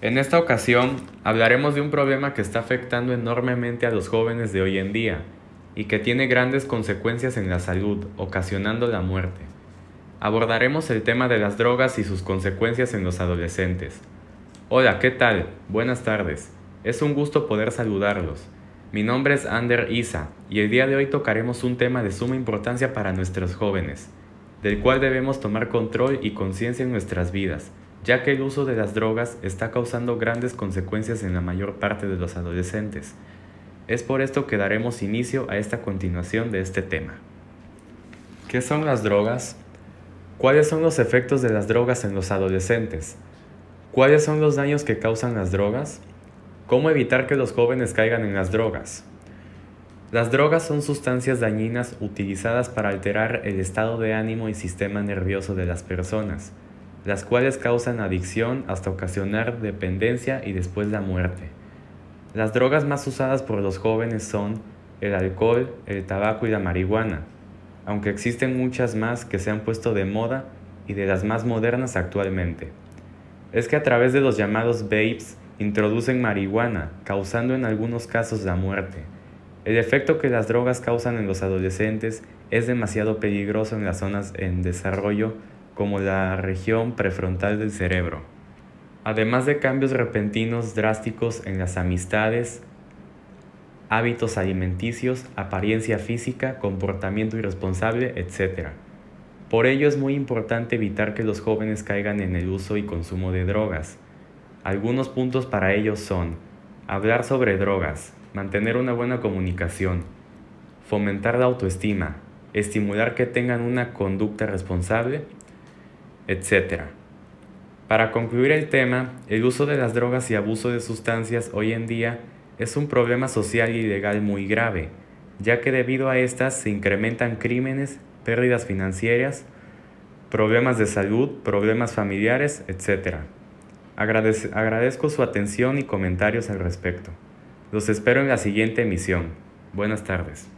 En esta ocasión hablaremos de un problema que está afectando enormemente a los jóvenes de hoy en día y que tiene grandes consecuencias en la salud, ocasionando la muerte. Abordaremos el tema de las drogas y sus consecuencias en los adolescentes. Hola, ¿qué tal? Buenas tardes. Es un gusto poder saludarlos. Mi nombre es Ander Isa y el día de hoy tocaremos un tema de suma importancia para nuestros jóvenes, del cual debemos tomar control y conciencia en nuestras vidas, ya que el uso de las drogas está causando grandes consecuencias en la mayor parte de los adolescentes. Es por esto que daremos inicio a esta continuación de este tema. ¿Qué son las drogas? ¿Cuáles son los efectos de las drogas en los adolescentes? ¿Cuáles son los daños que causan las drogas? ¿Cómo evitar que los jóvenes caigan en las drogas? Las drogas son sustancias dañinas utilizadas para alterar el estado de ánimo y sistema nervioso de las personas, las cuales causan adicción hasta ocasionar dependencia y después la muerte. Las drogas más usadas por los jóvenes son el alcohol, el tabaco y la marihuana, aunque existen muchas más que se han puesto de moda y de las más modernas actualmente. Es que a través de los llamados vapes introducen marihuana, causando en algunos casos la muerte. El efecto que las drogas causan en los adolescentes es demasiado peligroso en las zonas en desarrollo como la región prefrontal del cerebro. Además de cambios repentinos drásticos en las amistades, hábitos alimenticios, apariencia física, comportamiento irresponsable, etc. Por ello es muy importante evitar que los jóvenes caigan en el uso y consumo de drogas, algunos puntos para ellos son hablar sobre drogas, mantener una buena comunicación, fomentar la autoestima, estimular que tengan una conducta responsable, etc. Para concluir el tema, el uso de las drogas y abuso de sustancias hoy en día es un problema social y legal muy grave, ya que debido a estas se incrementan crímenes, pérdidas financieras, problemas de salud, problemas familiares, etc agradezco su atención y comentarios al respecto. Los espero en la siguiente emisión. Buenas tardes.